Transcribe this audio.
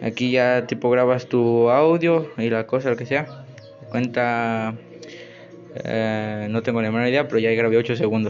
Aquí ya tipo grabas tu audio y la cosa, lo que sea. Cuenta, eh, no tengo ni menor idea, pero ya grabé 8 segundos.